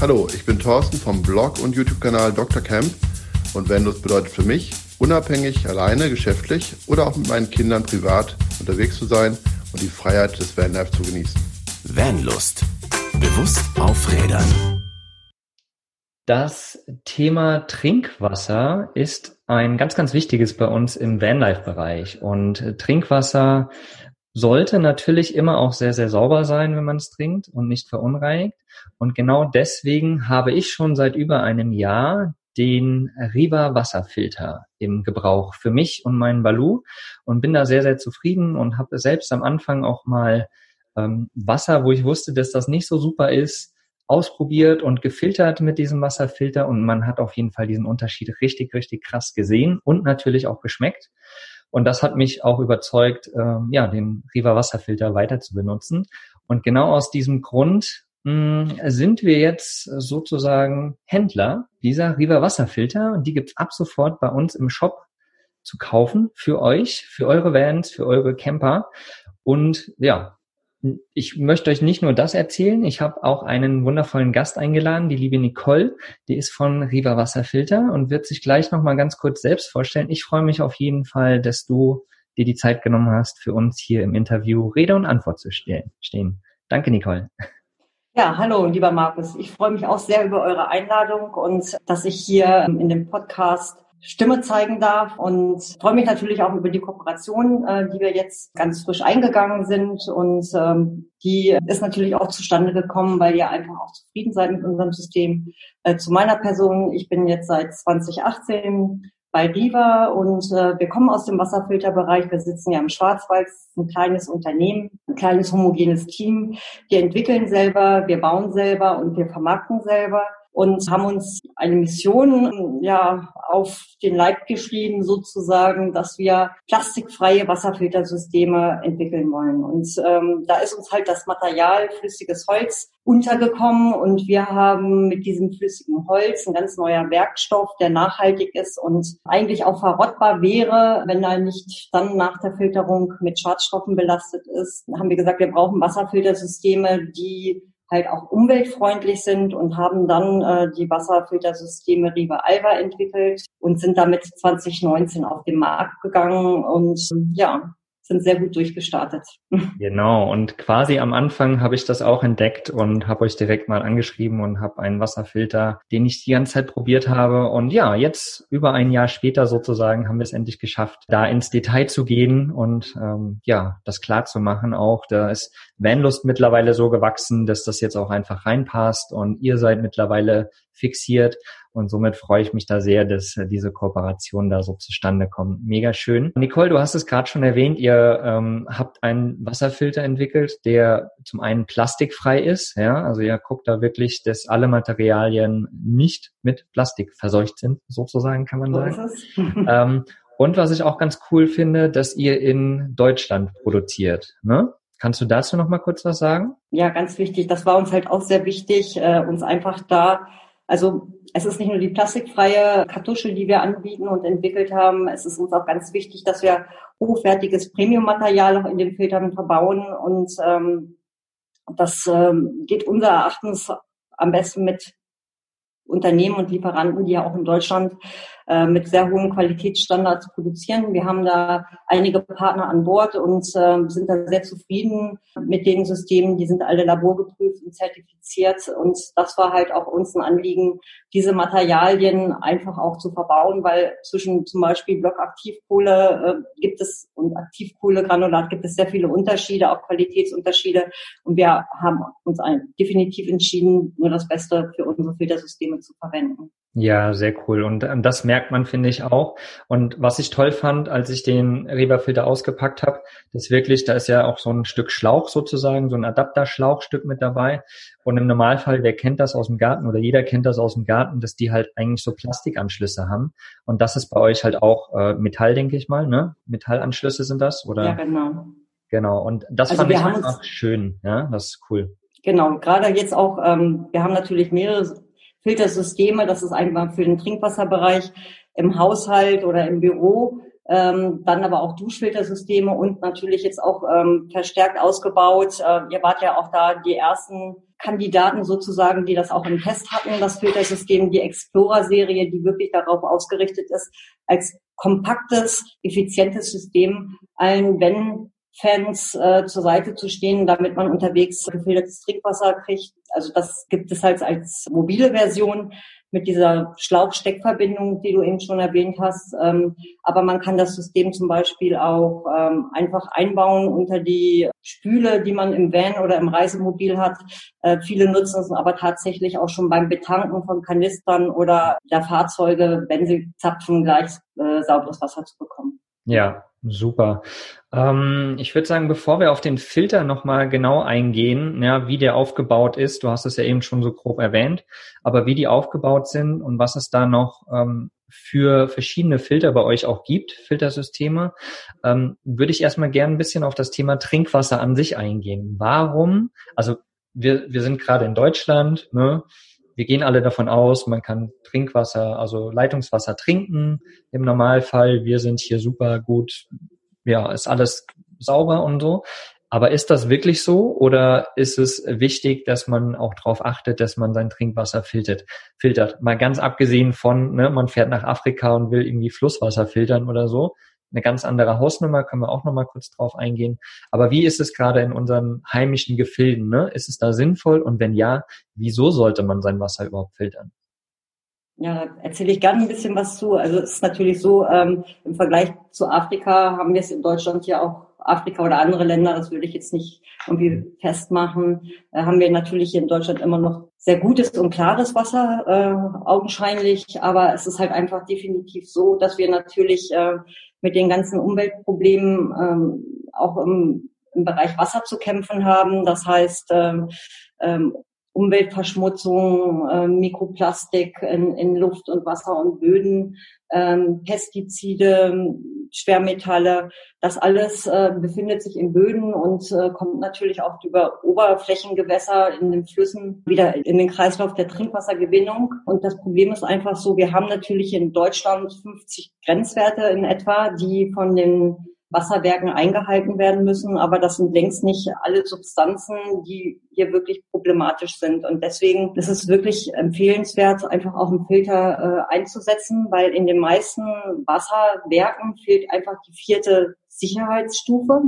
Hallo, ich bin Thorsten vom Blog und YouTube-Kanal Dr. Camp und Vanlust bedeutet für mich, unabhängig, alleine, geschäftlich oder auch mit meinen Kindern privat unterwegs zu sein und die Freiheit des Vanlife zu genießen. Vanlust. Bewusst aufrädern. Das Thema Trinkwasser ist ein ganz, ganz wichtiges bei uns im Vanlife-Bereich. Und Trinkwasser sollte natürlich immer auch sehr, sehr sauber sein, wenn man es trinkt und nicht verunreinigt. Und genau deswegen habe ich schon seit über einem Jahr den Riva Wasserfilter im Gebrauch für mich und meinen Balu und bin da sehr, sehr zufrieden und habe selbst am Anfang auch mal ähm, Wasser, wo ich wusste, dass das nicht so super ist, ausprobiert und gefiltert mit diesem Wasserfilter und man hat auf jeden Fall diesen Unterschied richtig, richtig krass gesehen und natürlich auch geschmeckt. Und das hat mich auch überzeugt, ähm, ja, den Riva Wasserfilter weiter zu benutzen. Und genau aus diesem Grund sind wir jetzt sozusagen Händler dieser Riva Wasserfilter und die gibt's ab sofort bei uns im Shop zu kaufen für euch, für eure Vans, für eure Camper. Und ja, ich möchte euch nicht nur das erzählen, ich habe auch einen wundervollen Gast eingeladen, die liebe Nicole, die ist von Riva Wasserfilter und wird sich gleich nochmal ganz kurz selbst vorstellen. Ich freue mich auf jeden Fall, dass du dir die Zeit genommen hast, für uns hier im Interview Rede und Antwort zu stehen. Danke, Nicole. Ja, hallo, lieber Markus. Ich freue mich auch sehr über eure Einladung und dass ich hier in dem Podcast Stimme zeigen darf und freue mich natürlich auch über die Kooperation, äh, die wir jetzt ganz frisch eingegangen sind und ähm, die ist natürlich auch zustande gekommen, weil ihr einfach auch zufrieden seid mit unserem System. Äh, zu meiner Person, ich bin jetzt seit 2018 bei Riva und äh, wir kommen aus dem Wasserfilterbereich. Wir sitzen ja im Schwarzwald, ein kleines Unternehmen, ein kleines homogenes Team. Wir entwickeln selber, wir bauen selber und wir vermarkten selber und haben uns eine Mission ja auf den Leib geschrieben sozusagen, dass wir plastikfreie Wasserfiltersysteme entwickeln wollen. Und ähm, da ist uns halt das Material flüssiges Holz untergekommen und wir haben mit diesem flüssigen Holz ein ganz neuer Werkstoff, der nachhaltig ist und eigentlich auch verrottbar wäre, wenn er nicht dann nach der Filterung mit Schadstoffen belastet ist. Dann haben wir gesagt, wir brauchen Wasserfiltersysteme, die halt auch umweltfreundlich sind und haben dann äh, die Wasserfiltersysteme Riva Alba entwickelt und sind damit 2019 auf den Markt gegangen und ja, sind sehr gut durchgestartet. Genau, und quasi am Anfang habe ich das auch entdeckt und habe euch direkt mal angeschrieben und habe einen Wasserfilter, den ich die ganze Zeit probiert habe. Und ja, jetzt über ein Jahr später sozusagen haben wir es endlich geschafft, da ins Detail zu gehen und ähm, ja, das klar zu machen auch. Da ist Vanlust mittlerweile so gewachsen, dass das jetzt auch einfach reinpasst und ihr seid mittlerweile fixiert. Und somit freue ich mich da sehr, dass äh, diese Kooperation da so zustande kommt. Mega schön. Nicole, du hast es gerade schon erwähnt, ihr ähm, habt einen Wasserfilter entwickelt, der zum einen plastikfrei ist. Ja, also ihr guckt da wirklich, dass alle Materialien nicht mit Plastik verseucht sind, sozusagen kann man sagen. ähm, und was ich auch ganz cool finde, dass ihr in Deutschland produziert. Ne? Kannst du dazu noch mal kurz was sagen? Ja, ganz wichtig. Das war uns halt auch sehr wichtig, äh, uns einfach da also es ist nicht nur die plastikfreie Kartusche, die wir anbieten und entwickelt haben. Es ist uns auch ganz wichtig, dass wir hochwertiges Premium-Material auch in den Filtern verbauen. Und ähm, das ähm, geht unser Erachtens am besten mit Unternehmen und Lieferanten, die ja auch in Deutschland äh, mit sehr hohen Qualitätsstandards produzieren. Wir haben da einige Partner an Bord und äh, sind da sehr zufrieden mit den Systemen. Die sind alle laborgeprüft und zertifiziert. Und das war halt auch uns ein Anliegen, diese Materialien einfach auch zu verbauen, weil zwischen zum Beispiel Blockaktivkohle äh, gibt es und Aktivkohlegranulat gibt es sehr viele Unterschiede, auch Qualitätsunterschiede. Und wir haben uns ein, definitiv entschieden, nur das Beste für unsere Filtersysteme zu verwenden. Ja, sehr cool. Und ähm, das merkt man, finde ich, auch. Und was ich toll fand, als ich den Reberfilter ausgepackt habe, das wirklich, da ist ja auch so ein Stück Schlauch sozusagen, so ein Adapterschlauchstück mit dabei. Und im Normalfall, wer kennt das aus dem Garten oder jeder kennt das aus dem Garten, dass die halt eigentlich so Plastikanschlüsse haben. Und das ist bei euch halt auch äh, Metall, denke ich mal, ne? Metallanschlüsse sind das, oder? Ja, genau. Genau. Und das also fand ich einfach schön, ja, das ist cool. Genau, gerade jetzt auch, ähm, wir haben natürlich mehrere Filtersysteme, das ist einfach für den Trinkwasserbereich im Haushalt oder im Büro. ähm, dann aber auch Duschfiltersysteme und natürlich jetzt auch ähm, verstärkt ausgebaut. Äh, ihr wart ja auch da die ersten Kandidaten sozusagen, die das auch im Test hatten, das Filtersystem, die Explorer-Serie, die wirklich darauf ausgerichtet ist, als kompaktes, effizientes System allen wenn Fans äh, zur Seite zu stehen, damit man unterwegs gefiltertes Trinkwasser kriegt. Also das gibt es halt als mobile Version mit dieser Schlauchsteckverbindung, die du eben schon erwähnt hast. Ähm, aber man kann das System zum Beispiel auch ähm, einfach einbauen unter die Spüle, die man im Van oder im Reisemobil hat. Äh, viele nutzen es aber tatsächlich auch schon beim Betanken von Kanistern oder der Fahrzeuge, wenn sie zapfen, gleich äh, sauberes Wasser zu bekommen. Ja, super. Ähm, ich würde sagen, bevor wir auf den Filter nochmal genau eingehen, ja, wie der aufgebaut ist, du hast es ja eben schon so grob erwähnt, aber wie die aufgebaut sind und was es da noch ähm, für verschiedene Filter bei euch auch gibt, Filtersysteme, ähm, würde ich erstmal gerne ein bisschen auf das Thema Trinkwasser an sich eingehen. Warum? Also wir, wir sind gerade in Deutschland, ne? Wir gehen alle davon aus, man kann Trinkwasser, also Leitungswasser trinken im Normalfall. Wir sind hier super gut, ja, ist alles sauber und so. Aber ist das wirklich so oder ist es wichtig, dass man auch darauf achtet, dass man sein Trinkwasser filtert? filtert? Mal ganz abgesehen von, ne, man fährt nach Afrika und will irgendwie Flusswasser filtern oder so eine ganz andere Hausnummer, können wir auch nochmal kurz drauf eingehen. Aber wie ist es gerade in unseren heimischen Gefilden? Ne? Ist es da sinnvoll? Und wenn ja, wieso sollte man sein Wasser überhaupt filtern? Ja, da erzähle ich gerne ein bisschen was zu. Also es ist natürlich so, ähm, im Vergleich zu Afrika haben wir es in Deutschland ja auch Afrika oder andere Länder, das würde ich jetzt nicht irgendwie festmachen, äh, haben wir natürlich hier in Deutschland immer noch sehr gutes und klares Wasser, äh, augenscheinlich. Aber es ist halt einfach definitiv so, dass wir natürlich äh, mit den ganzen Umweltproblemen ähm, auch im, im Bereich Wasser zu kämpfen haben. Das heißt, ähm, ähm, Umweltverschmutzung, äh, Mikroplastik in, in Luft und Wasser und Böden, ähm, Pestizide, Schwermetalle, das alles äh, befindet sich in Böden und äh, kommt natürlich auch über Oberflächengewässer in den Flüssen wieder in den Kreislauf der Trinkwassergewinnung. Und das Problem ist einfach so, wir haben natürlich in Deutschland 50 Grenzwerte in etwa, die von den Wasserwerken eingehalten werden müssen. Aber das sind längst nicht alle Substanzen, die hier wirklich problematisch sind. Und deswegen ist es wirklich empfehlenswert, einfach auch einen Filter äh, einzusetzen, weil in den meisten Wasserwerken fehlt einfach die vierte Sicherheitsstufe.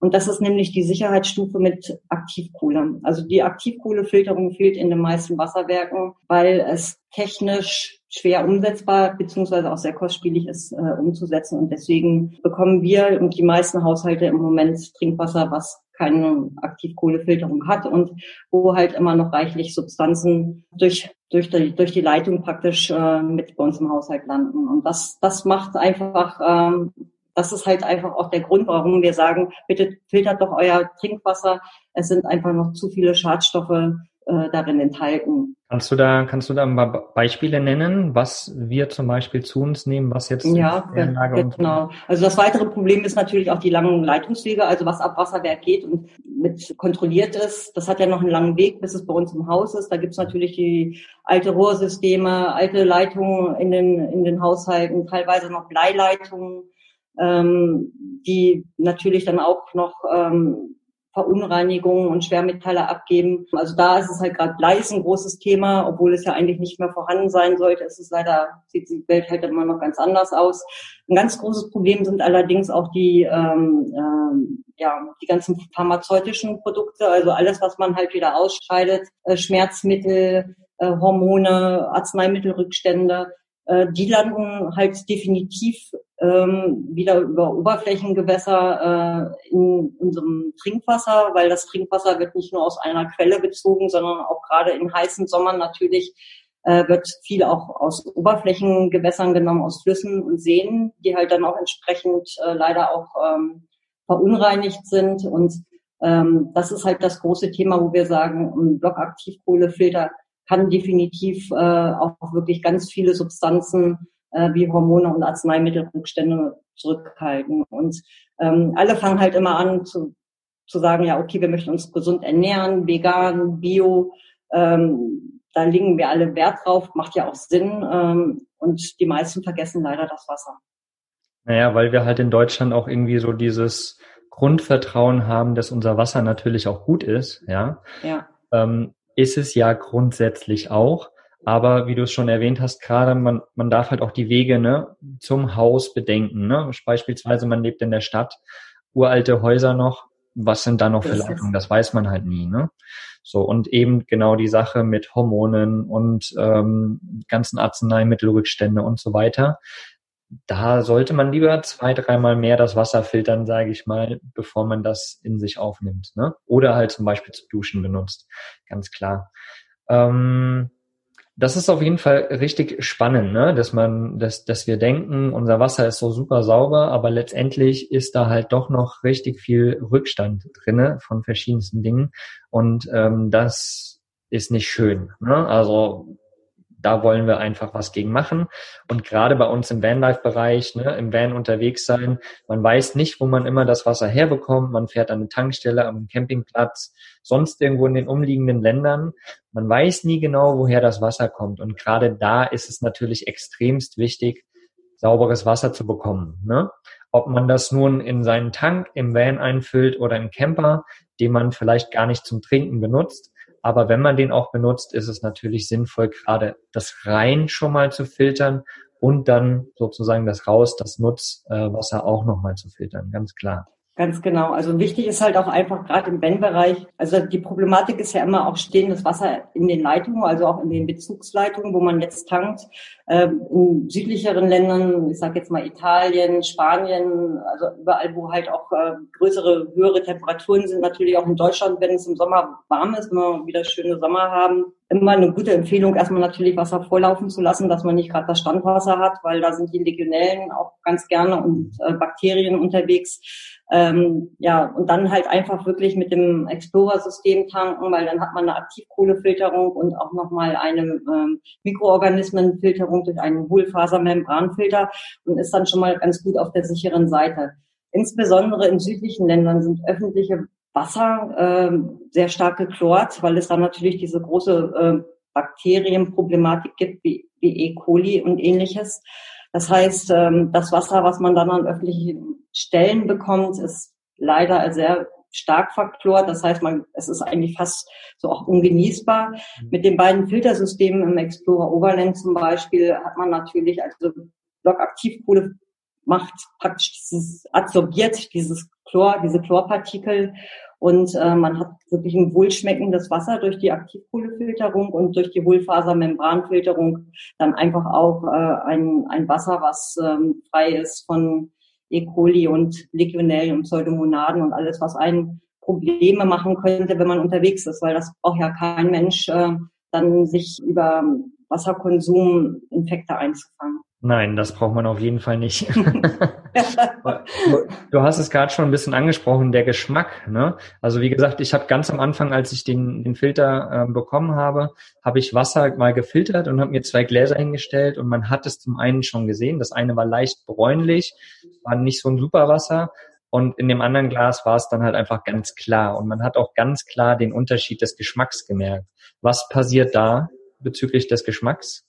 Und das ist nämlich die Sicherheitsstufe mit Aktivkohle. Also die Aktivkohlefilterung fehlt in den meisten Wasserwerken, weil es technisch schwer umsetzbar beziehungsweise auch sehr kostspielig ist äh, umzusetzen. Und deswegen bekommen wir und die meisten Haushalte im Moment Trinkwasser, was keine Aktivkohlefilterung hat und wo halt immer noch reichlich Substanzen durch durch die, durch die Leitung praktisch äh, mit bei uns im Haushalt landen. Und das, das macht einfach ähm, das ist halt einfach auch der Grund, warum wir sagen, bitte filtert doch euer Trinkwasser. Es sind einfach noch zu viele Schadstoffe äh, darin enthalten. Kannst du da, kannst du da mal Beispiele nennen, was wir zum Beispiel zu uns nehmen, was jetzt ja, genau. Also das weitere Problem ist natürlich auch die langen Leitungswege, also was ab Wasserwerk geht und mit kontrolliert ist. Das hat ja noch einen langen Weg, bis es bei uns im Haus ist. Da gibt's natürlich die alte Rohrsysteme, alte Leitungen in den, in den Haushalten, teilweise noch Bleileitungen ähm, die natürlich dann auch noch ähm, Verunreinigungen und Schwermetalle abgeben. Also da ist es halt gerade Blei ist ein großes Thema, obwohl es ja eigentlich nicht mehr vorhanden sein sollte. Es ist leider, sieht die Welt halt immer noch ganz anders aus. Ein ganz großes Problem sind allerdings auch die, ähm, ähm, ja, die ganzen pharmazeutischen Produkte, also alles, was man halt wieder ausscheidet, äh, Schmerzmittel, äh, Hormone, Arzneimittelrückstände, äh, die landen halt definitiv ähm, wieder über Oberflächengewässer äh, in unserem Trinkwasser, weil das Trinkwasser wird nicht nur aus einer Quelle bezogen, sondern auch gerade in heißen Sommern natürlich äh, wird viel auch aus Oberflächengewässern genommen, aus Flüssen und Seen, die halt dann auch entsprechend äh, leider auch ähm, verunreinigt sind. Und ähm, das ist halt das große Thema, wo wir sagen, ein Blockaktivkohlefilter kann definitiv äh, auch wirklich ganz viele Substanzen äh, wie Hormone und Arzneimittelrückstände zurückhalten. Und ähm, alle fangen halt immer an zu, zu sagen, ja, okay, wir möchten uns gesund ernähren, vegan, bio. Ähm, da legen wir alle Wert drauf, macht ja auch Sinn. Ähm, und die meisten vergessen leider das Wasser. Naja, weil wir halt in Deutschland auch irgendwie so dieses Grundvertrauen haben, dass unser Wasser natürlich auch gut ist, ja. Ja. Ähm, ist es ja grundsätzlich auch. Aber wie du es schon erwähnt hast, gerade man, man darf halt auch die Wege ne, zum Haus bedenken. Ne? Beispielsweise man lebt in der Stadt, uralte Häuser noch, was sind da noch für Leitungen? Das weiß man halt nie. Ne? So und eben genau die Sache mit Hormonen und ähm, ganzen Arzneimittelrückstände und so weiter. Da sollte man lieber zwei, dreimal mehr das Wasser filtern, sage ich mal, bevor man das in sich aufnimmt. Ne? Oder halt zum Beispiel zu duschen benutzt. Ganz klar. Ähm, das ist auf jeden Fall richtig spannend, ne? dass man, dass, dass wir denken, unser Wasser ist so super sauber, aber letztendlich ist da halt doch noch richtig viel Rückstand drinne von verschiedensten Dingen und ähm, das ist nicht schön. Ne? Also da wollen wir einfach was gegen machen. Und gerade bei uns im Vanlife-Bereich, ne, im Van unterwegs sein, man weiß nicht, wo man immer das Wasser herbekommt. Man fährt an eine Tankstelle, am Campingplatz, sonst irgendwo in den umliegenden Ländern. Man weiß nie genau, woher das Wasser kommt. Und gerade da ist es natürlich extremst wichtig, sauberes Wasser zu bekommen. Ne? Ob man das nun in seinen Tank im Van einfüllt oder im Camper, den man vielleicht gar nicht zum Trinken benutzt, aber wenn man den auch benutzt, ist es natürlich sinnvoll, gerade das rein schon mal zu filtern und dann sozusagen das raus, das Nutzwasser auch nochmal zu filtern, ganz klar. Ganz genau. Also wichtig ist halt auch einfach gerade im Ben-Bereich. Also die Problematik ist ja immer auch stehendes Wasser in den Leitungen, also auch in den Bezugsleitungen, wo man jetzt tankt. Ähm, in südlicheren Ländern, ich sage jetzt mal Italien, Spanien, also überall, wo halt auch äh, größere, höhere Temperaturen sind, natürlich auch in Deutschland, wenn es im Sommer warm ist, wenn wir wieder schöne Sommer haben, immer eine gute Empfehlung, erstmal natürlich Wasser vorlaufen zu lassen, dass man nicht gerade das Standwasser hat, weil da sind die Legionellen auch ganz gerne und äh, Bakterien unterwegs. Ähm, ja, und dann halt einfach wirklich mit dem Explorer-System tanken, weil dann hat man eine Aktivkohlefilterung und auch nochmal eine ähm, Mikroorganismenfilterung durch einen Hohlfasermembranfilter und ist dann schon mal ganz gut auf der sicheren Seite. Insbesondere in südlichen Ländern sind öffentliche Wasser äh, sehr stark geklort, weil es da natürlich diese große äh, Bakterienproblematik gibt, wie, wie E. coli und ähnliches. Das heißt, ähm, das Wasser, was man dann an öffentlichen Stellen bekommt, ist leider sehr stark verklort. Das heißt, man, es ist eigentlich fast so auch ungenießbar. Mhm. Mit den beiden Filtersystemen im Explorer Overland zum Beispiel hat man natürlich, also Blockaktivkohle macht praktisch dieses, adsorbiert dieses Chlor, diese Chlorpartikel und äh, man hat wirklich ein wohlschmeckendes Wasser durch die Aktivkohlefilterung und durch die Hohlfasermembranfilterung dann einfach auch äh, ein, ein Wasser, was ähm, frei ist von E. coli und Legionellen und Pseudomonaden und alles, was einen Probleme machen könnte, wenn man unterwegs ist, weil das braucht ja kein Mensch, äh, dann sich über Wasserkonsum Infekte einzufangen. Nein, das braucht man auf jeden Fall nicht. du hast es gerade schon ein bisschen angesprochen, der Geschmack. Ne? Also wie gesagt, ich habe ganz am Anfang, als ich den, den Filter äh, bekommen habe, habe ich Wasser mal gefiltert und habe mir zwei Gläser hingestellt und man hat es zum einen schon gesehen. Das eine war leicht bräunlich, war nicht so ein super Wasser und in dem anderen Glas war es dann halt einfach ganz klar und man hat auch ganz klar den Unterschied des Geschmacks gemerkt. Was passiert da bezüglich des Geschmacks?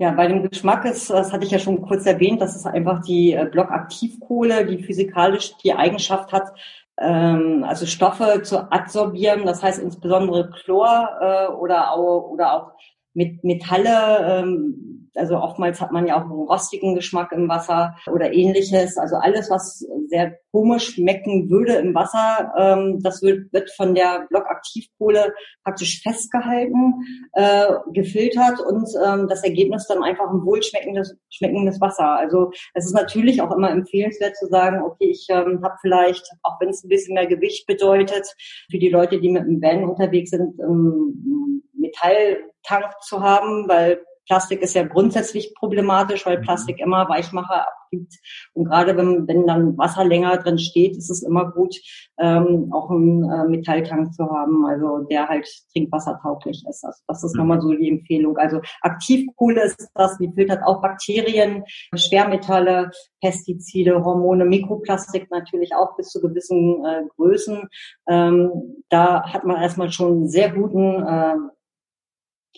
Ja, bei dem Geschmack ist, das hatte ich ja schon kurz erwähnt, dass es einfach die äh, Blockaktivkohle, die physikalisch die Eigenschaft hat, ähm, also Stoffe zu adsorbieren. Das heißt insbesondere Chlor äh, oder auch, oder auch mit Metalle, ähm, also oftmals hat man ja auch einen rostigen Geschmack im Wasser oder ähnliches. Also alles, was sehr komisch schmecken würde im Wasser, ähm, das wird, wird von der Blockaktivkohle praktisch festgehalten, äh, gefiltert und ähm, das Ergebnis dann einfach ein wohlschmeckendes schmeckendes Wasser. Also es ist natürlich auch immer empfehlenswert zu sagen, okay, ich ähm, habe vielleicht, auch wenn es ein bisschen mehr Gewicht bedeutet, für die Leute, die mit dem Van unterwegs sind, ähm, Metalltank zu haben, weil Plastik ist ja grundsätzlich problematisch, weil mhm. Plastik immer Weichmacher abgibt. Und gerade wenn, wenn dann Wasser länger drin steht, ist es immer gut, ähm, auch einen äh, Metalltank zu haben, also der halt trinkwassertauglich ist. Also das ist mhm. nochmal so die Empfehlung. Also Aktivkohle ist das, die filtert auch Bakterien, Schwermetalle, Pestizide, Hormone, Mikroplastik natürlich auch bis zu gewissen äh, Größen. Ähm, da hat man erstmal schon einen sehr guten äh,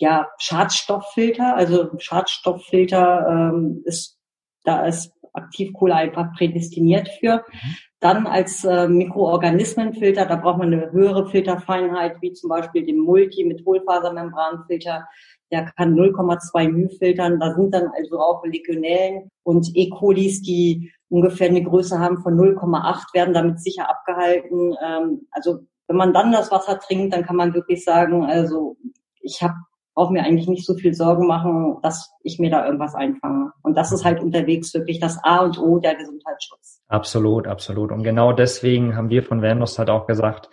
ja, Schadstofffilter. Also Schadstofffilter ähm, ist, da ist Aktivkohle einfach prädestiniert für. Mhm. Dann als äh, Mikroorganismenfilter, da braucht man eine höhere Filterfeinheit, wie zum Beispiel den Multi mit Hohlfasermembranfilter. Der kann 0,2 μ filtern. Da sind dann also auch Legionellen und E. colis, die ungefähr eine Größe haben von 0,8, werden damit sicher abgehalten. Ähm, also wenn man dann das Wasser trinkt, dann kann man wirklich sagen, also ich habe brauche mir eigentlich nicht so viel Sorgen machen, dass ich mir da irgendwas einfange. Und das ist halt unterwegs wirklich das A und O der Gesundheitsschutz. Absolut, absolut. Und genau deswegen haben wir von Vernos halt auch gesagt,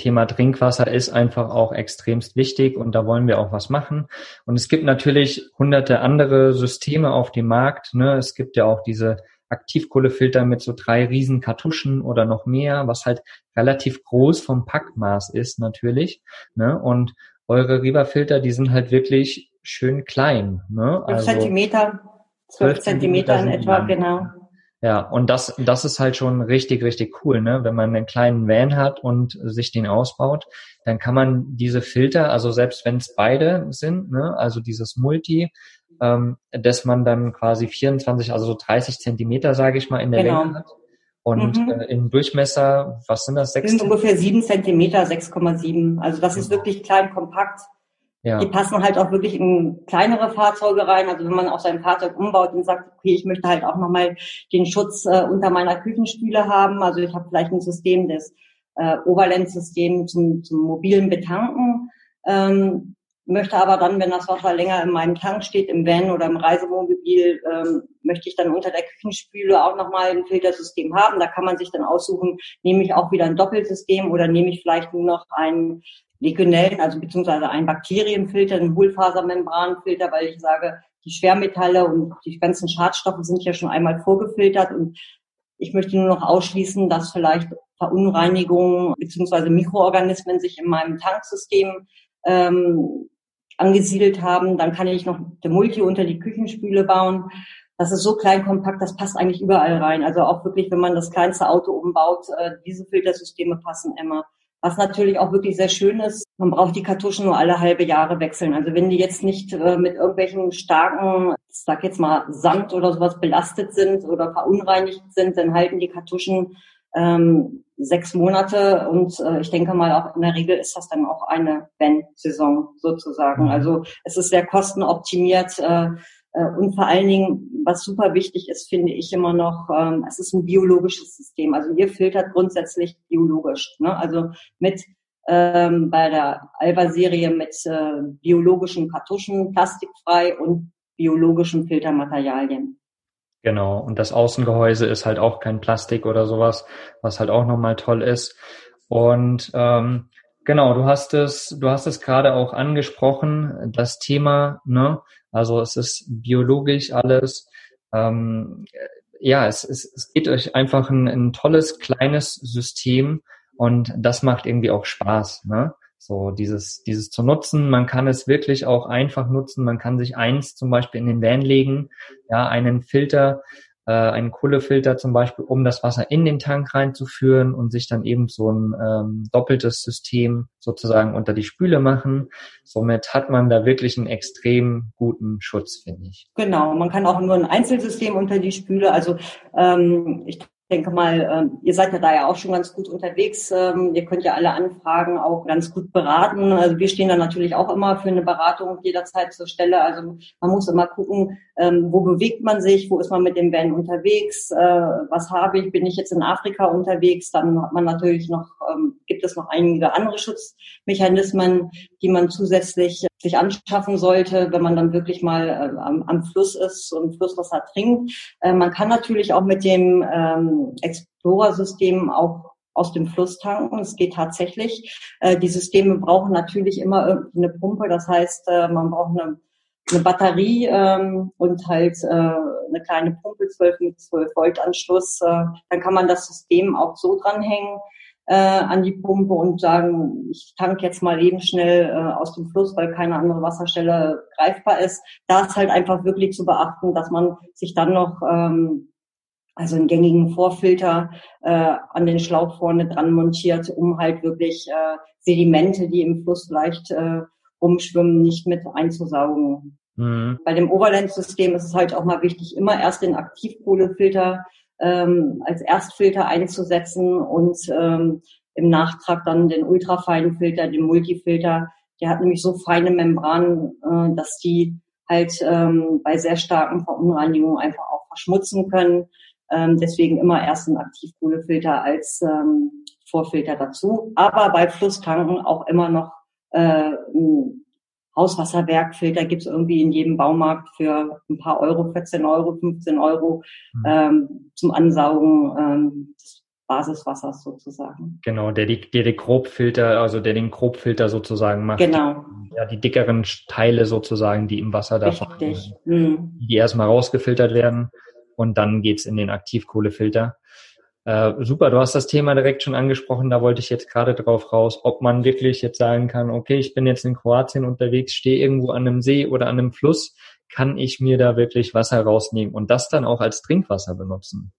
Thema Trinkwasser ist einfach auch extremst wichtig und da wollen wir auch was machen. Und es gibt natürlich hunderte andere Systeme auf dem Markt. Ne? Es gibt ja auch diese Aktivkohlefilter mit so drei riesen Kartuschen oder noch mehr, was halt relativ groß vom Packmaß ist natürlich. Ne? Und eure Riva-Filter, die sind halt wirklich schön klein. Ne? 12 also Zentimeter, 12 Zentimeter in etwa, lang. genau. Ja, und das, das ist halt schon richtig, richtig cool, ne? Wenn man einen kleinen Van hat und sich den ausbaut, dann kann man diese Filter, also selbst wenn es beide sind, ne, also dieses Multi, ähm, dass man dann quasi 24, also so 30 Zentimeter, sage ich mal, in der genau. Länge hat. Und mhm. äh, im Durchmesser, was sind das? Sechs sind ungefähr sieben Zentimeter, 6,7. Also das ist genau. wirklich klein, kompakt. Ja. Die passen halt auch wirklich in kleinere Fahrzeuge rein. Also wenn man auch sein Fahrzeug umbaut und sagt, okay, ich möchte halt auch nochmal den Schutz äh, unter meiner Küchenstühle haben. Also ich habe vielleicht ein System des äh, Overland-System zum, zum mobilen Betanken. Ähm, möchte aber dann, wenn das Wasser länger in meinem Tank steht, im Van oder im Reisemobil, ähm, möchte ich dann unter der Küchenspüle auch nochmal ein Filtersystem haben. Da kann man sich dann aussuchen, nehme ich auch wieder ein Doppelsystem oder nehme ich vielleicht nur noch einen Legionellen, also beziehungsweise einen Bakterienfilter, einen Hohlfasermembranfilter, weil ich sage, die Schwermetalle und die ganzen Schadstoffe sind ja schon einmal vorgefiltert und ich möchte nur noch ausschließen, dass vielleicht Verunreinigungen beziehungsweise Mikroorganismen sich in meinem Tanksystem ähm, angesiedelt haben. Dann kann ich noch der Multi unter die Küchenspüle bauen. Das ist so klein kompakt, das passt eigentlich überall rein. Also auch wirklich, wenn man das kleinste Auto umbaut, äh, diese Filtersysteme passen immer. Was natürlich auch wirklich sehr schön ist, man braucht die Kartuschen nur alle halbe Jahre wechseln. Also wenn die jetzt nicht äh, mit irgendwelchen starken, ich sag jetzt mal Sand oder sowas belastet sind oder verunreinigt sind, dann halten die Kartuschen ähm, sechs Monate und äh, ich denke mal auch in der Regel ist das dann auch eine Wenn-Saison sozusagen. Mhm. Also es ist sehr kostenoptimiert äh, äh, und vor allen Dingen, was super wichtig ist, finde ich immer noch, ähm, es ist ein biologisches System. Also ihr filtert grundsätzlich biologisch. Ne? Also mit ähm, bei der Alba-Serie mit äh, biologischen Kartuschen, plastikfrei und biologischen Filtermaterialien. Genau. Und das Außengehäuse ist halt auch kein Plastik oder sowas, was halt auch nochmal toll ist. Und ähm, genau, du hast es, du hast es gerade auch angesprochen, das Thema, ne? Also es ist biologisch alles. Ähm, ja, es, es, es geht euch einfach ein, ein tolles kleines System und das macht irgendwie auch Spaß, ne? So dieses, dieses zu nutzen. Man kann es wirklich auch einfach nutzen. Man kann sich eins zum Beispiel in den Van legen, ja, einen Filter, äh, einen Kohlefilter zum Beispiel, um das Wasser in den Tank reinzuführen und sich dann eben so ein ähm, doppeltes System sozusagen unter die Spüle machen. Somit hat man da wirklich einen extrem guten Schutz, finde ich. Genau, man kann auch nur ein Einzelsystem unter die Spüle. Also ähm, ich denke mal, ähm, ihr seid ja da ja auch schon ganz gut unterwegs. Ähm, ihr könnt ja alle Anfragen auch ganz gut beraten. Also wir stehen da natürlich auch immer für eine Beratung jederzeit zur Stelle. Also man muss immer gucken, ähm, wo bewegt man sich, wo ist man mit dem Van unterwegs, äh, was habe ich, bin ich jetzt in Afrika unterwegs, dann hat man natürlich noch, gibt es noch einige andere Schutzmechanismen, die man zusätzlich sich anschaffen sollte, wenn man dann wirklich mal äh, am, am, Fluss ist und Flusswasser trinkt. Äh, man kann natürlich auch mit dem ähm, Explorer-System auch aus dem Fluss tanken. Es geht tatsächlich. Äh, die Systeme brauchen natürlich immer irgendwie eine Pumpe. Das heißt, äh, man braucht eine, eine Batterie ähm, und halt äh, eine kleine Pumpe, 12 mit 12 Volt Anschluss. Äh, dann kann man das System auch so dranhängen äh, an die Pumpe und sagen, ich tank jetzt mal eben schnell äh, aus dem Fluss, weil keine andere Wasserstelle greifbar ist. Da ist halt einfach wirklich zu beachten, dass man sich dann noch ähm, also einen gängigen Vorfilter äh, an den Schlauch vorne dran montiert, um halt wirklich äh, Sedimente, die im Fluss vielleicht äh, rumschwimmen, nicht mit einzusaugen. Mhm. Bei dem Overland-System ist es halt auch mal wichtig, immer erst den Aktivkohlefilter ähm, als Erstfilter einzusetzen und ähm, im Nachtrag dann den ultrafeinen Filter, den Multifilter. Der hat nämlich so feine Membranen, äh, dass die halt ähm, bei sehr starken Verunreinigungen einfach auch verschmutzen können. Ähm, deswegen immer erst ein Aktivkohlefilter als ähm, Vorfilter dazu. Aber bei Flusstanken auch immer noch äh, Hauswasserwerkfilter gibt's irgendwie in jedem Baumarkt für ein paar Euro, 14 Euro, 15 Euro mhm. ähm, zum Ansaugen ähm, des Basiswassers sozusagen. Genau, der die, der die Grobfilter, also der den Grobfilter sozusagen macht. Genau. Ja, die dickeren Teile sozusagen, die im Wasser Richtig. Mhm. die erstmal rausgefiltert werden und dann geht's in den Aktivkohlefilter. Äh, super, du hast das Thema direkt schon angesprochen, da wollte ich jetzt gerade drauf raus, ob man wirklich jetzt sagen kann, okay, ich bin jetzt in Kroatien unterwegs, stehe irgendwo an einem See oder an einem Fluss, kann ich mir da wirklich Wasser rausnehmen und das dann auch als Trinkwasser benutzen?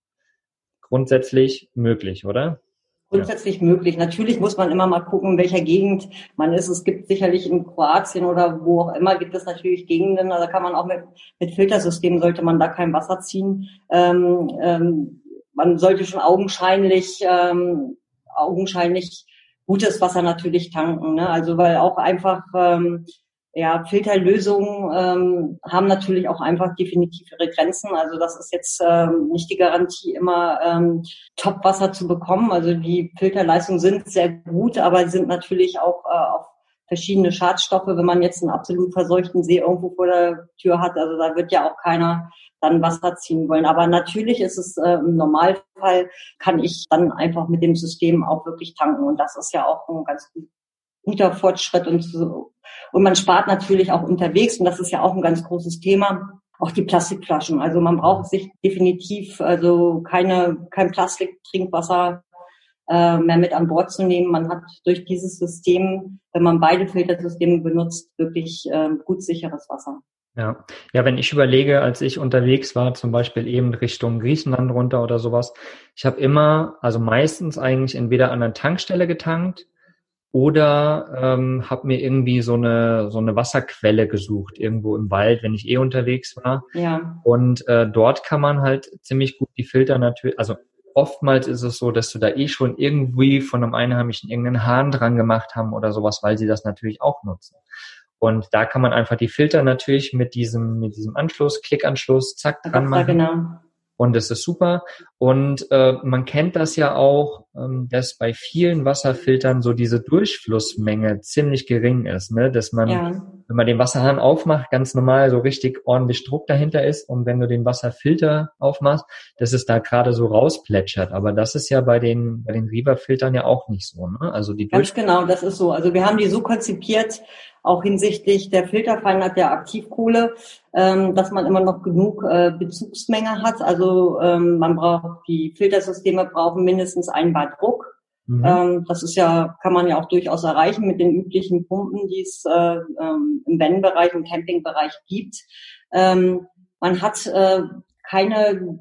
Grundsätzlich möglich, oder? Grundsätzlich ja. möglich. Natürlich muss man immer mal gucken, in welcher Gegend man ist. Es gibt sicherlich in Kroatien oder wo auch immer gibt es natürlich Gegenden, da kann man auch mit, mit Filtersystemen sollte man da kein Wasser ziehen. Ähm, ähm, man sollte schon augenscheinlich, ähm, augenscheinlich gutes Wasser natürlich tanken. Ne? Also weil auch einfach ähm, ja, Filterlösungen ähm, haben natürlich auch einfach definitiv ihre Grenzen. Also das ist jetzt ähm, nicht die Garantie, immer ähm, Topwasser zu bekommen. Also die Filterleistungen sind sehr gut, aber sind natürlich auch äh, auf verschiedene Schadstoffe, wenn man jetzt einen absolut verseuchten See irgendwo vor der Tür hat. Also da wird ja auch keiner dann Wasser ziehen wollen. Aber natürlich ist es äh, im Normalfall, kann ich dann einfach mit dem System auch wirklich tanken. Und das ist ja auch ein ganz guter Fortschritt. Und, so. und man spart natürlich auch unterwegs. Und das ist ja auch ein ganz großes Thema auch die Plastikflaschen. Also man braucht sich definitiv also keine kein Plastiktrinkwasser äh, mehr mit an Bord zu nehmen. Man hat durch dieses System, wenn man beide Filtersysteme benutzt, wirklich äh, gut sicheres Wasser. Ja. ja, wenn ich überlege, als ich unterwegs war, zum Beispiel eben Richtung Griechenland runter oder sowas, ich habe immer, also meistens eigentlich entweder an einer Tankstelle getankt oder ähm, habe mir irgendwie so eine so eine Wasserquelle gesucht irgendwo im Wald, wenn ich eh unterwegs war. Ja. Und äh, dort kann man halt ziemlich gut die Filter natürlich, also oftmals ist es so, dass du da eh schon irgendwie von einem Einheimischen irgendeinen Hahn dran gemacht haben oder sowas, weil sie das natürlich auch nutzen. Und da kann man einfach die Filter natürlich mit diesem, mit diesem Anschluss, Klickanschluss, zack, dran machen. Genau. Und das ist super. Und äh, man kennt das ja auch, ähm, dass bei vielen Wasserfiltern so diese Durchflussmenge ziemlich gering ist, ne? Dass man, ja. wenn man den Wasserhahn aufmacht, ganz normal so richtig ordentlich Druck dahinter ist. Und wenn du den Wasserfilter aufmachst, dass es da gerade so rausplätschert. Aber das ist ja bei den, bei den Riva-Filtern ja auch nicht so, ne? Also die Ganz genau, das ist so. Also wir haben die so konzipiert, auch hinsichtlich der Filterfeinheit der Aktivkohle, ähm, dass man immer noch genug äh, Bezugsmenge hat. Also ähm, man braucht, die Filtersysteme brauchen mindestens ein Bar Druck. Mhm. Ähm, das ist ja, kann man ja auch durchaus erreichen mit den üblichen Pumpen, die es äh, im Van-Bereich, im Campingbereich gibt. Man hat äh, keine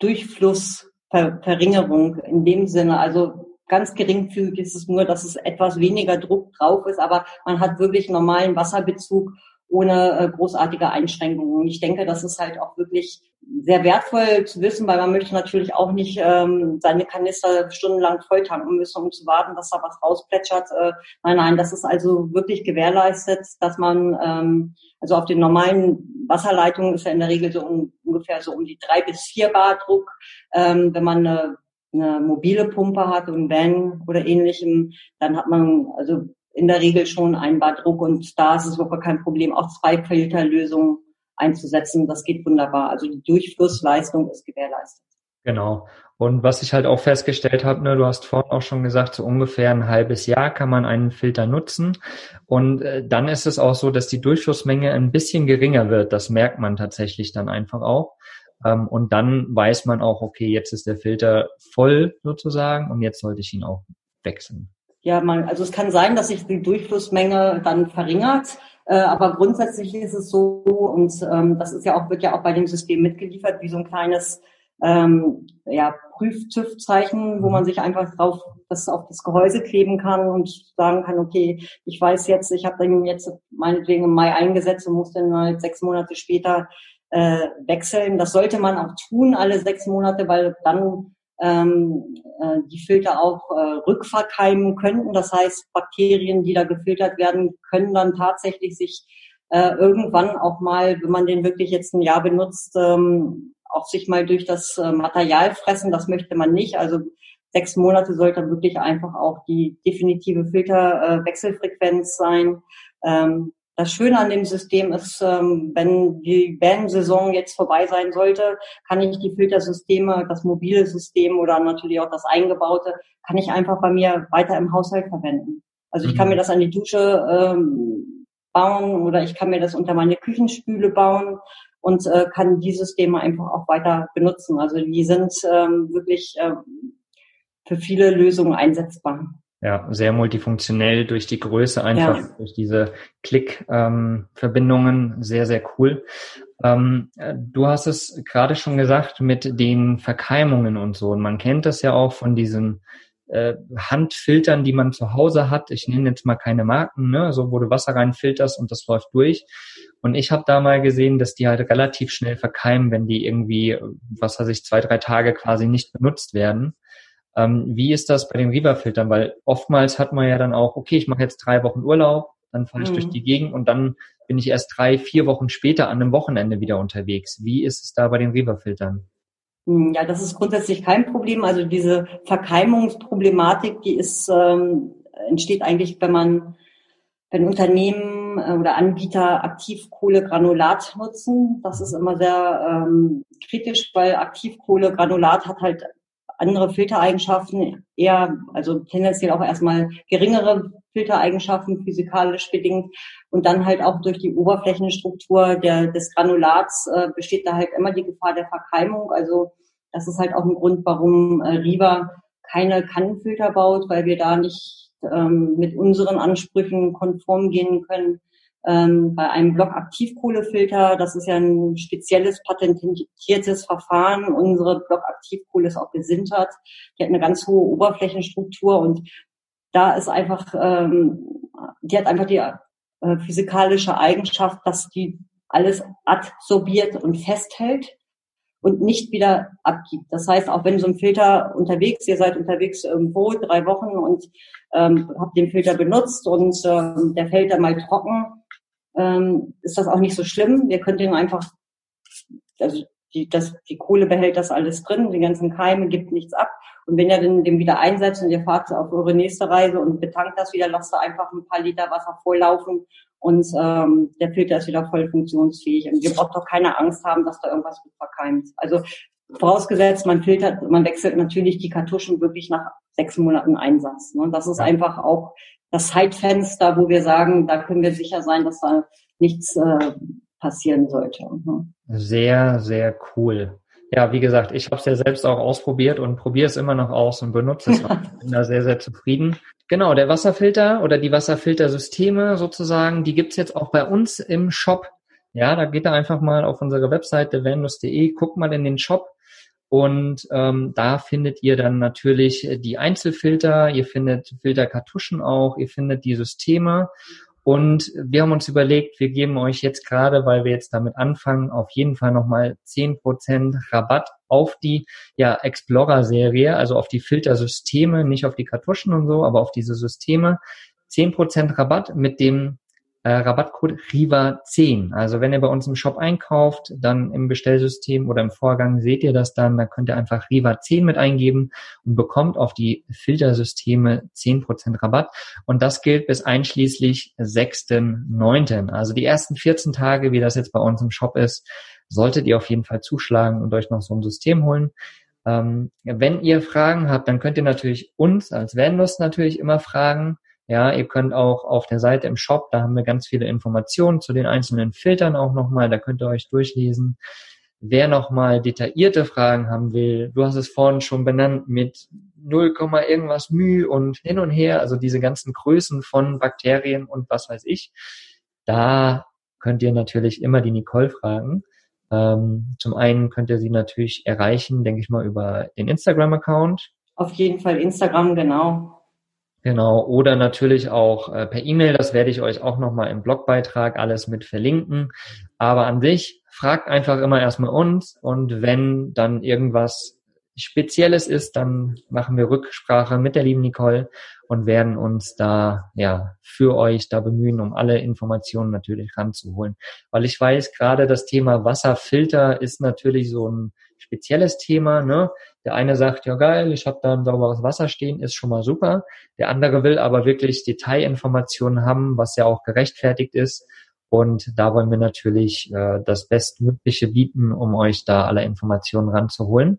Durchflussverringerung in dem Sinne. Also ganz geringfügig ist es nur, dass es etwas weniger Druck drauf ist, aber man hat wirklich normalen Wasserbezug ohne äh, großartige Einschränkungen. Und ich denke, das ist halt auch wirklich sehr wertvoll zu wissen, weil man möchte natürlich auch nicht ähm, seine Kanister stundenlang voll tanken müssen, um zu warten, dass da was rausplätschert. Äh, nein, nein, das ist also wirklich gewährleistet, dass man ähm, also auf den normalen Wasserleitungen ist ja in der Regel so um, ungefähr so um die drei bis vier Bar Druck. Ähm, wenn man eine eine mobile Pumpe hat und Van oder ähnlichem, dann hat man also in der Regel schon einen Bar Druck und da ist es überhaupt kein Problem, auch zwei Filterlösungen einzusetzen. Das geht wunderbar. Also die Durchflussleistung ist gewährleistet. Genau. Und was ich halt auch festgestellt habe, ne, du hast vorhin auch schon gesagt, so ungefähr ein halbes Jahr kann man einen Filter nutzen. Und äh, dann ist es auch so, dass die Durchflussmenge ein bisschen geringer wird. Das merkt man tatsächlich dann einfach auch. Ähm, und dann weiß man auch, okay, jetzt ist der Filter voll sozusagen und jetzt sollte ich ihn auch wechseln. Ja, man, also es kann sein, dass sich die Durchflussmenge dann verringert. Äh, aber grundsätzlich ist es so, und ähm, das ist ja auch, wird ja auch bei dem System mitgeliefert, wie so ein kleines ähm, ja, Prüf-TÜV-Zeichen, wo man sich einfach drauf das auf das Gehäuse kleben kann und sagen kann, okay, ich weiß jetzt, ich habe dann jetzt meinetwegen im Mai eingesetzt und muss dann halt sechs Monate später äh, wechseln. Das sollte man auch tun, alle sechs Monate, weil dann ähm, äh, die Filter auch äh, rückverkeimen könnten. Das heißt, Bakterien, die da gefiltert werden, können dann tatsächlich sich äh, irgendwann auch mal, wenn man den wirklich jetzt ein Jahr benutzt, ähm, auch sich mal durch das äh, Material fressen. Das möchte man nicht. Also sechs Monate sollte wirklich einfach auch die definitive Filterwechselfrequenz sein. Ähm, das Schöne an dem System ist, ähm, wenn die Bandsaison jetzt vorbei sein sollte, kann ich die Filtersysteme, das mobile System oder natürlich auch das eingebaute, kann ich einfach bei mir weiter im Haushalt verwenden. Also ich kann mhm. mir das an die Dusche ähm, bauen oder ich kann mir das unter meine Küchenspüle bauen und äh, kann die Systeme einfach auch weiter benutzen. Also die sind ähm, wirklich äh, für viele Lösungen einsetzbar. Ja, sehr multifunktionell durch die Größe einfach, ja. durch diese Klick-Verbindungen, ähm, sehr, sehr cool. Ähm, du hast es gerade schon gesagt mit den Verkeimungen und so. Und man kennt das ja auch von diesen äh, Handfiltern, die man zu Hause hat. Ich nenne jetzt mal keine Marken, ne? so wo du Wasser reinfilterst und das läuft durch. Und ich habe da mal gesehen, dass die halt relativ schnell verkeimen, wenn die irgendwie, was weiß ich, zwei, drei Tage quasi nicht benutzt werden. Ähm, wie ist das bei den Riva-Filtern? Weil oftmals hat man ja dann auch, okay, ich mache jetzt drei Wochen Urlaub, dann fahre ich mhm. durch die Gegend und dann bin ich erst drei, vier Wochen später an einem Wochenende wieder unterwegs. Wie ist es da bei den Riva-Filtern? Hm, ja, das ist grundsätzlich kein Problem. Also diese Verkeimungsproblematik, die ist, ähm, entsteht eigentlich, wenn man, wenn Unternehmen äh, oder Anbieter Aktivkohlegranulat nutzen. Das ist immer sehr ähm, kritisch, weil Aktivkohlegranulat hat halt andere Filtereigenschaften, eher, also tendenziell auch erstmal geringere Filtereigenschaften, physikalisch bedingt. Und dann halt auch durch die Oberflächenstruktur der, des Granulats äh, besteht da halt immer die Gefahr der Verkeimung. Also das ist halt auch ein Grund, warum äh, Riva keine Kannenfilter baut, weil wir da nicht ähm, mit unseren Ansprüchen konform gehen können ähm, bei einem Blockaktivkohlefilter, das ist ja ein spezielles patentiertes Verfahren. Unsere Blockaktivkohle ist auch gesintert. Die hat eine ganz hohe Oberflächenstruktur und da ist einfach, ähm, die hat einfach die äh, physikalische Eigenschaft, dass die alles adsorbiert und festhält und nicht wieder abgibt. Das heißt, auch wenn so ein Filter unterwegs, ihr seid unterwegs irgendwo drei Wochen und ähm, habt den Filter benutzt und ähm, der fällt dann mal trocken, ähm, ist das auch nicht so schlimm. Wir können den einfach, also die, das, die Kohle behält das alles drin, die ganzen Keime, gibt nichts ab. Und wenn ihr den, den wieder einsetzt und ihr fahrt auf eure nächste Reise und betankt das wieder, lasst ihr einfach ein paar Liter Wasser volllaufen und ähm, der Filter ist wieder voll funktionsfähig. Und ihr braucht doch keine Angst haben, dass da irgendwas mit verkeimt. Also vorausgesetzt, man filtert, man wechselt natürlich die Kartuschen wirklich nach sechs Monaten Einsatz. Ne? Das ist ja. einfach auch das Zeitfenster, wo wir sagen, da können wir sicher sein, dass da nichts äh, passieren sollte. Mhm. Sehr, sehr cool. Ja, wie gesagt, ich habe es ja selbst auch ausprobiert und probiere es immer noch aus und benutze es. Auch. Bin da sehr, sehr zufrieden. Genau, der Wasserfilter oder die Wasserfiltersysteme sozusagen, die gibt's jetzt auch bei uns im Shop. Ja, da geht da einfach mal auf unsere Webseite vanus.de, guckt mal in den Shop. Und ähm, da findet ihr dann natürlich die Einzelfilter, ihr findet Filterkartuschen auch, ihr findet die Systeme. Und wir haben uns überlegt, wir geben euch jetzt gerade, weil wir jetzt damit anfangen, auf jeden Fall nochmal Prozent Rabatt auf die ja, Explorer-Serie, also auf die Filtersysteme, nicht auf die Kartuschen und so, aber auf diese Systeme. Zehn Prozent Rabatt mit dem äh, Rabattcode RIVA10. Also wenn ihr bei uns im Shop einkauft, dann im Bestellsystem oder im Vorgang seht ihr das dann, da könnt ihr einfach RIVA10 mit eingeben und bekommt auf die Filtersysteme 10% Rabatt. Und das gilt bis einschließlich 6.9. Also die ersten 14 Tage, wie das jetzt bei uns im Shop ist, solltet ihr auf jeden Fall zuschlagen und euch noch so ein System holen. Ähm, wenn ihr Fragen habt, dann könnt ihr natürlich uns als Vanlust natürlich immer fragen. Ja, ihr könnt auch auf der Seite im Shop, da haben wir ganz viele Informationen zu den einzelnen Filtern auch nochmal, da könnt ihr euch durchlesen. Wer nochmal detaillierte Fragen haben will, du hast es vorhin schon benannt mit 0, irgendwas Mühe und hin und her, also diese ganzen Größen von Bakterien und was weiß ich, da könnt ihr natürlich immer die Nicole fragen. Ähm, zum einen könnt ihr sie natürlich erreichen, denke ich mal, über den Instagram-Account. Auf jeden Fall Instagram, genau. Genau, oder natürlich auch äh, per E-Mail, das werde ich euch auch nochmal im Blogbeitrag alles mit verlinken. Aber an sich, fragt einfach immer erstmal uns und wenn dann irgendwas Spezielles ist, dann machen wir Rücksprache mit der lieben Nicole und werden uns da ja für euch da bemühen, um alle Informationen natürlich ranzuholen. Weil ich weiß, gerade das Thema Wasserfilter ist natürlich so ein spezielles Thema. Ne? Der eine sagt, ja geil, ich habe da ein sauberes Wasser stehen, ist schon mal super. Der andere will aber wirklich Detailinformationen haben, was ja auch gerechtfertigt ist. Und da wollen wir natürlich äh, das Bestmögliche bieten, um euch da alle Informationen ranzuholen.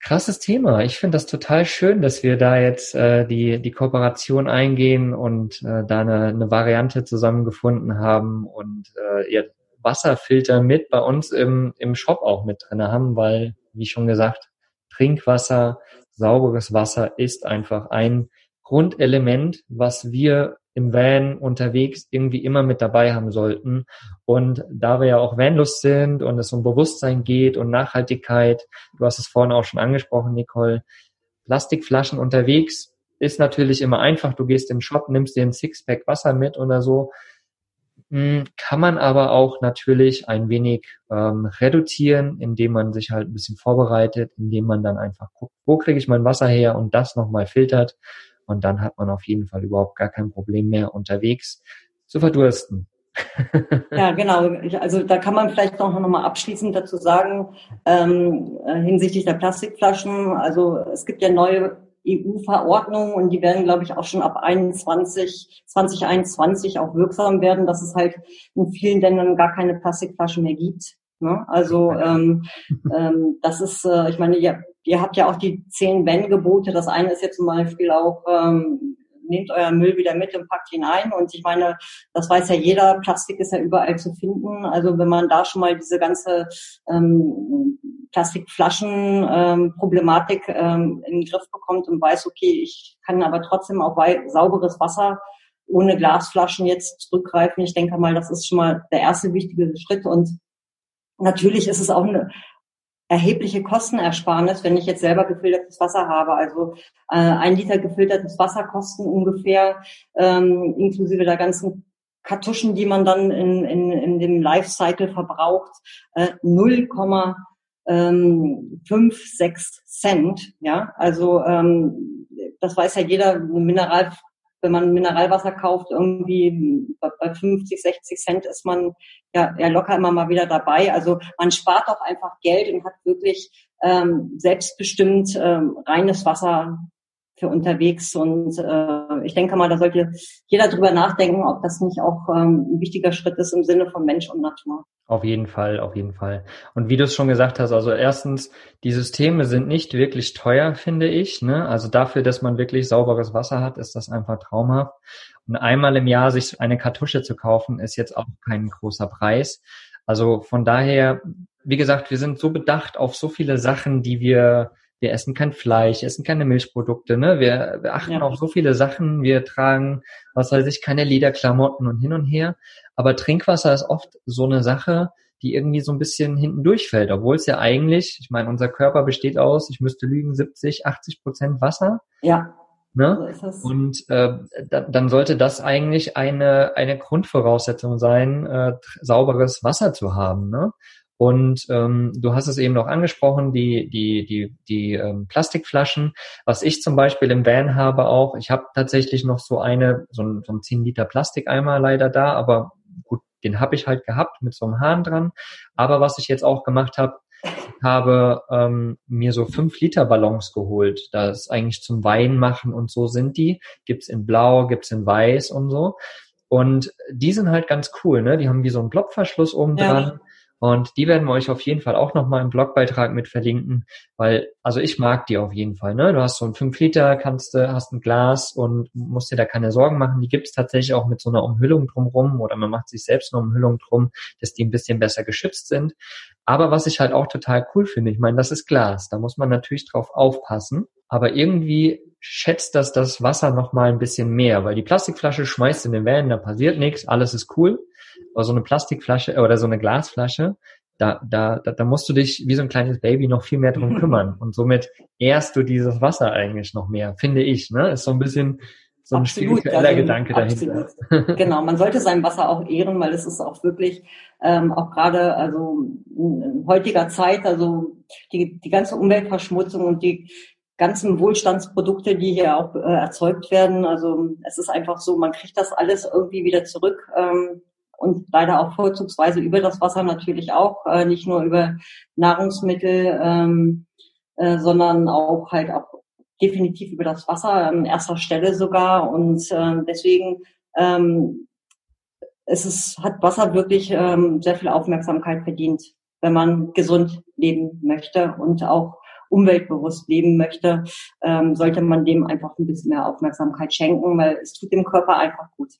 Krasses Thema. Ich finde das total schön, dass wir da jetzt äh, die, die Kooperation eingehen und äh, da eine, eine Variante zusammengefunden haben und äh, ihr Wasserfilter mit bei uns im, im Shop auch mit drin haben, weil, wie schon gesagt, Trinkwasser, sauberes Wasser ist einfach ein Grundelement, was wir im Van unterwegs irgendwie immer mit dabei haben sollten. Und da wir ja auch Vanlust sind und es um Bewusstsein geht und Nachhaltigkeit, du hast es vorhin auch schon angesprochen, Nicole, Plastikflaschen unterwegs ist natürlich immer einfach. Du gehst in den Shop, nimmst dir ein Sixpack Wasser mit oder so. Hm, kann man aber auch natürlich ein wenig ähm, reduzieren, indem man sich halt ein bisschen vorbereitet, indem man dann einfach guckt, wo kriege ich mein Wasser her und das nochmal filtert und dann hat man auf jeden Fall überhaupt gar kein Problem mehr unterwegs zu verdursten. ja, genau. Also da kann man vielleicht noch, noch mal abschließend dazu sagen, ähm, äh, hinsichtlich der Plastikflaschen. Also es gibt ja neue EU-Verordnungen und die werden, glaube ich, auch schon ab 21, 2021 auch wirksam werden, dass es halt in vielen Ländern gar keine Plastikflaschen mehr gibt. Ne? Also ähm, ähm, das ist, äh, ich meine, ihr, ihr habt ja auch die zehn Wenn-Gebote. Das eine ist ja zum Beispiel auch, ähm, nehmt euren Müll wieder mit und packt ihn ein. Und ich meine, das weiß ja jeder, Plastik ist ja überall zu finden. Also wenn man da schon mal diese ganze ähm, Plastikflaschen-Problematik ähm, in den Griff bekommt und weiß, okay, ich kann aber trotzdem auf sauberes Wasser ohne Glasflaschen jetzt zurückgreifen. Ich denke mal, das ist schon mal der erste wichtige Schritt. Und natürlich ist es auch eine erhebliche Kostenersparnis, wenn ich jetzt selber gefiltertes Wasser habe. Also äh, ein Liter gefiltertes Wasser kosten ungefähr ähm, inklusive der ganzen Kartuschen, die man dann in, in, in dem Lifecycle verbraucht, äh, 0,56 ähm, Cent. Ja, also ähm, das weiß ja jeder. Mineral wenn man Mineralwasser kauft, irgendwie bei 50, 60 Cent ist man ja, ja locker immer mal wieder dabei. Also man spart auch einfach Geld und hat wirklich ähm, selbstbestimmt ähm, reines Wasser für unterwegs. Und äh, ich denke mal, da sollte jeder drüber nachdenken, ob das nicht auch ähm, ein wichtiger Schritt ist im Sinne von Mensch und Natur. Auf jeden Fall, auf jeden Fall. Und wie du es schon gesagt hast, also erstens, die Systeme sind nicht wirklich teuer, finde ich. Ne? Also dafür, dass man wirklich sauberes Wasser hat, ist das einfach traumhaft. Und einmal im Jahr sich eine Kartusche zu kaufen, ist jetzt auch kein großer Preis. Also von daher, wie gesagt, wir sind so bedacht auf so viele Sachen, die wir wir essen kein Fleisch, essen keine Milchprodukte, ne? Wir, wir achten ja. auf so viele Sachen, wir tragen, was weiß ich, keine Lederklamotten und hin und her. Aber Trinkwasser ist oft so eine Sache, die irgendwie so ein bisschen hinten durchfällt, obwohl es ja eigentlich, ich meine, unser Körper besteht aus, ich müsste lügen, 70, 80 Prozent Wasser. Ja. Ne? So und äh, da, dann sollte das eigentlich eine, eine Grundvoraussetzung sein, äh, sauberes Wasser zu haben. Ne? Und ähm, du hast es eben noch angesprochen, die, die, die, die ähm, Plastikflaschen. Was ich zum Beispiel im Van habe auch, ich habe tatsächlich noch so eine, so ein, so ein 10 Liter Plastikeimer leider da, aber gut, den habe ich halt gehabt mit so einem Hahn dran. Aber was ich jetzt auch gemacht habe, habe ähm, mir so 5 Liter Ballons geholt. Das eigentlich zum Wein machen und so sind die. Gibt's in Blau, gibt's in Weiß und so. Und die sind halt ganz cool, ne? Die haben wie so einen Plopverschluss oben dran. Ja und die werden wir euch auf jeden Fall auch nochmal im Blogbeitrag mit verlinken, weil, also ich mag die auf jeden Fall. Ne? Du hast so ein 5 Liter, kannst du, hast ein Glas und musst dir da keine Sorgen machen. Die gibt's tatsächlich auch mit so einer Umhüllung drumrum oder man macht sich selbst eine Umhüllung drum, dass die ein bisschen besser geschützt sind. Aber was ich halt auch total cool finde, ich meine, das ist Glas, da muss man natürlich drauf aufpassen. Aber irgendwie schätzt das das Wasser nochmal ein bisschen mehr, weil die Plastikflasche schmeißt in den Van, da passiert nichts, alles ist cool. Aber so eine Plastikflasche oder so eine Glasflasche, da, da, da, da musst du dich wie so ein kleines Baby noch viel mehr drum kümmern. Und somit ehrst du dieses Wasser eigentlich noch mehr, finde ich. Ne? Ist so ein bisschen so ein absolut, spiritueller also, Gedanke dahinter. Absolut. genau, man sollte sein Wasser auch ehren, weil es ist auch wirklich ähm, auch gerade also in heutiger Zeit, also die, die ganze Umweltverschmutzung und die ganzen Wohlstandsprodukte, die hier auch äh, erzeugt werden. Also es ist einfach so, man kriegt das alles irgendwie wieder zurück. Ähm, und leider auch vorzugsweise über das Wasser natürlich auch, äh, nicht nur über Nahrungsmittel, ähm, äh, sondern auch halt auch definitiv über das Wasser an erster Stelle sogar. Und äh, deswegen ähm, es ist, hat Wasser wirklich ähm, sehr viel Aufmerksamkeit verdient, wenn man gesund leben möchte und auch umweltbewusst leben möchte, ähm, sollte man dem einfach ein bisschen mehr Aufmerksamkeit schenken, weil es tut dem Körper einfach gut.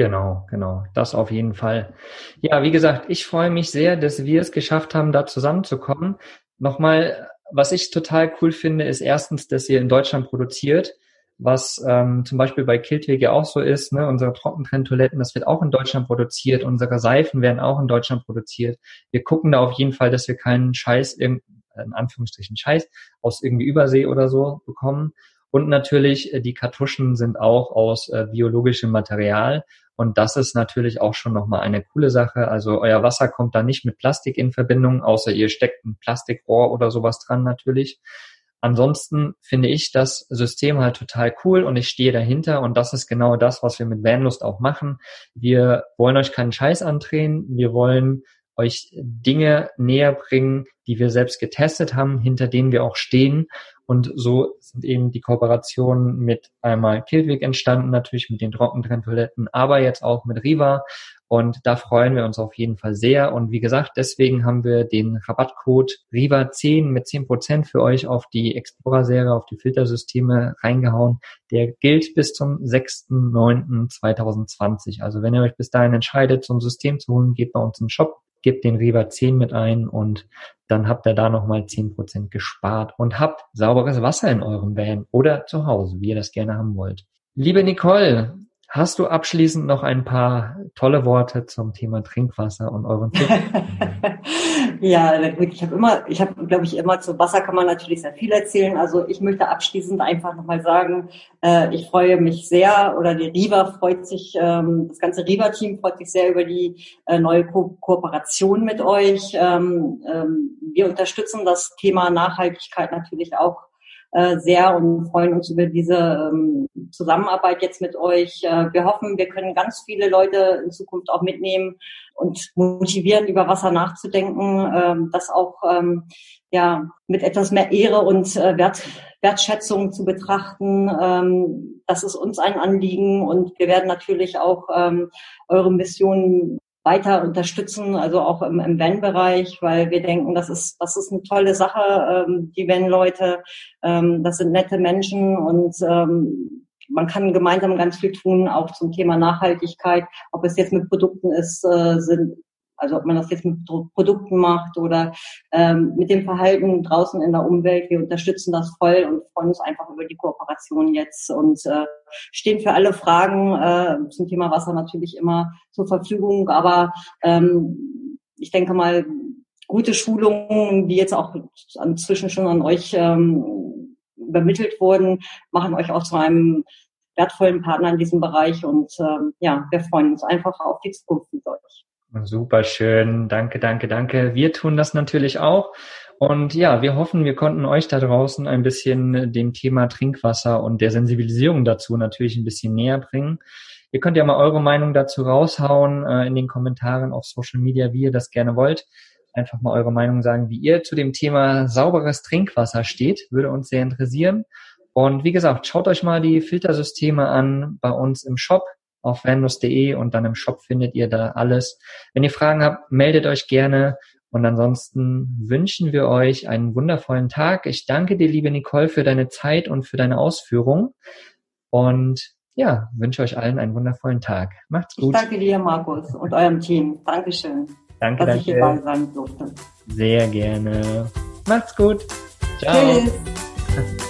Genau, genau. Das auf jeden Fall. Ja, wie gesagt, ich freue mich sehr, dass wir es geschafft haben, da zusammenzukommen. Nochmal, was ich total cool finde, ist erstens, dass ihr in Deutschland produziert, was ähm, zum Beispiel bei Kiltwege auch so ist. Ne? Unsere Trockentrenntoiletten, das wird auch in Deutschland produziert. Unsere Seifen werden auch in Deutschland produziert. Wir gucken da auf jeden Fall, dass wir keinen Scheiß, in Anführungsstrichen Scheiß, aus irgendwie Übersee oder so bekommen. Und natürlich, äh, die Kartuschen sind auch aus äh, biologischem Material. Und das ist natürlich auch schon nochmal eine coole Sache. Also euer Wasser kommt da nicht mit Plastik in Verbindung, außer ihr steckt ein Plastikrohr oder sowas dran natürlich. Ansonsten finde ich das System halt total cool und ich stehe dahinter und das ist genau das, was wir mit Vanlust auch machen. Wir wollen euch keinen Scheiß andrehen. Wir wollen euch Dinge näher bringen, die wir selbst getestet haben, hinter denen wir auch stehen. Und so sind eben die Kooperationen mit einmal Kildwig entstanden, natürlich mit den Trockentrenntoiletten, aber jetzt auch mit Riva. Und da freuen wir uns auf jeden Fall sehr. Und wie gesagt, deswegen haben wir den Rabattcode RIVA10 mit 10% für euch auf die Explorer-Serie, auf die Filtersysteme reingehauen. Der gilt bis zum 6.9.2020. Also wenn ihr euch bis dahin entscheidet, so ein System zu holen, geht bei uns im Shop gebt den Reber 10 mit ein und dann habt ihr da nochmal 10% gespart und habt sauberes Wasser in eurem Van oder zu Hause, wie ihr das gerne haben wollt. Liebe Nicole, Hast du abschließend noch ein paar tolle Worte zum Thema Trinkwasser und euren Tipp? ja, ich habe immer, ich habe, glaube ich, immer zu Wasser kann man natürlich sehr viel erzählen. Also ich möchte abschließend einfach nochmal sagen, äh, ich freue mich sehr oder die Riva freut sich, ähm, das ganze Riva-Team freut sich sehr über die äh, neue Ko Kooperation mit euch. Ähm, ähm, wir unterstützen das Thema Nachhaltigkeit natürlich auch äh, sehr und freuen uns über diese ähm, Zusammenarbeit jetzt mit euch. Äh, wir hoffen, wir können ganz viele Leute in Zukunft auch mitnehmen und motivieren, über Wasser nachzudenken, ähm, das auch ähm, ja mit etwas mehr Ehre und äh, Wert, Wertschätzung zu betrachten. Das ist uns ein Anliegen und wir werden natürlich auch eure Mission weiter unterstützen, also auch im, im Van-Bereich, weil wir denken, das ist, das ist eine tolle Sache, ähm, die Van-Leute, ähm, das sind nette Menschen und ähm, man kann gemeinsam ganz viel tun, auch zum Thema Nachhaltigkeit, ob es jetzt mit Produkten ist, äh, sind, also ob man das jetzt mit Produkten macht oder ähm, mit dem Verhalten draußen in der Umwelt. Wir unterstützen das voll und freuen uns einfach über die Kooperation jetzt und äh, stehen für alle Fragen äh, zum Thema Wasser natürlich immer zur Verfügung. Aber ähm, ich denke mal, gute Schulungen, die jetzt auch inzwischen schon an euch ähm, übermittelt wurden, machen euch auch zu einem wertvollen Partner in diesem Bereich. Und ähm, ja, wir freuen uns einfach auf die Zukunft mit euch. Super schön. Danke, danke, danke. Wir tun das natürlich auch. Und ja, wir hoffen, wir konnten euch da draußen ein bisschen dem Thema Trinkwasser und der Sensibilisierung dazu natürlich ein bisschen näher bringen. Ihr könnt ja mal eure Meinung dazu raushauen äh, in den Kommentaren auf Social Media, wie ihr das gerne wollt. Einfach mal eure Meinung sagen, wie ihr zu dem Thema sauberes Trinkwasser steht. Würde uns sehr interessieren. Und wie gesagt, schaut euch mal die Filtersysteme an bei uns im Shop auf vanlust.de und dann im Shop findet ihr da alles. Wenn ihr Fragen habt, meldet euch gerne. Und ansonsten wünschen wir euch einen wundervollen Tag. Ich danke dir, liebe Nicole, für deine Zeit und für deine Ausführung. Und ja, wünsche euch allen einen wundervollen Tag. Macht's gut. Ich danke dir, Markus, und eurem Team. Dankeschön. Danke, dass danke. ich hier bei sein durfte. Sehr gerne. Macht's gut. Ciao. Tschüss.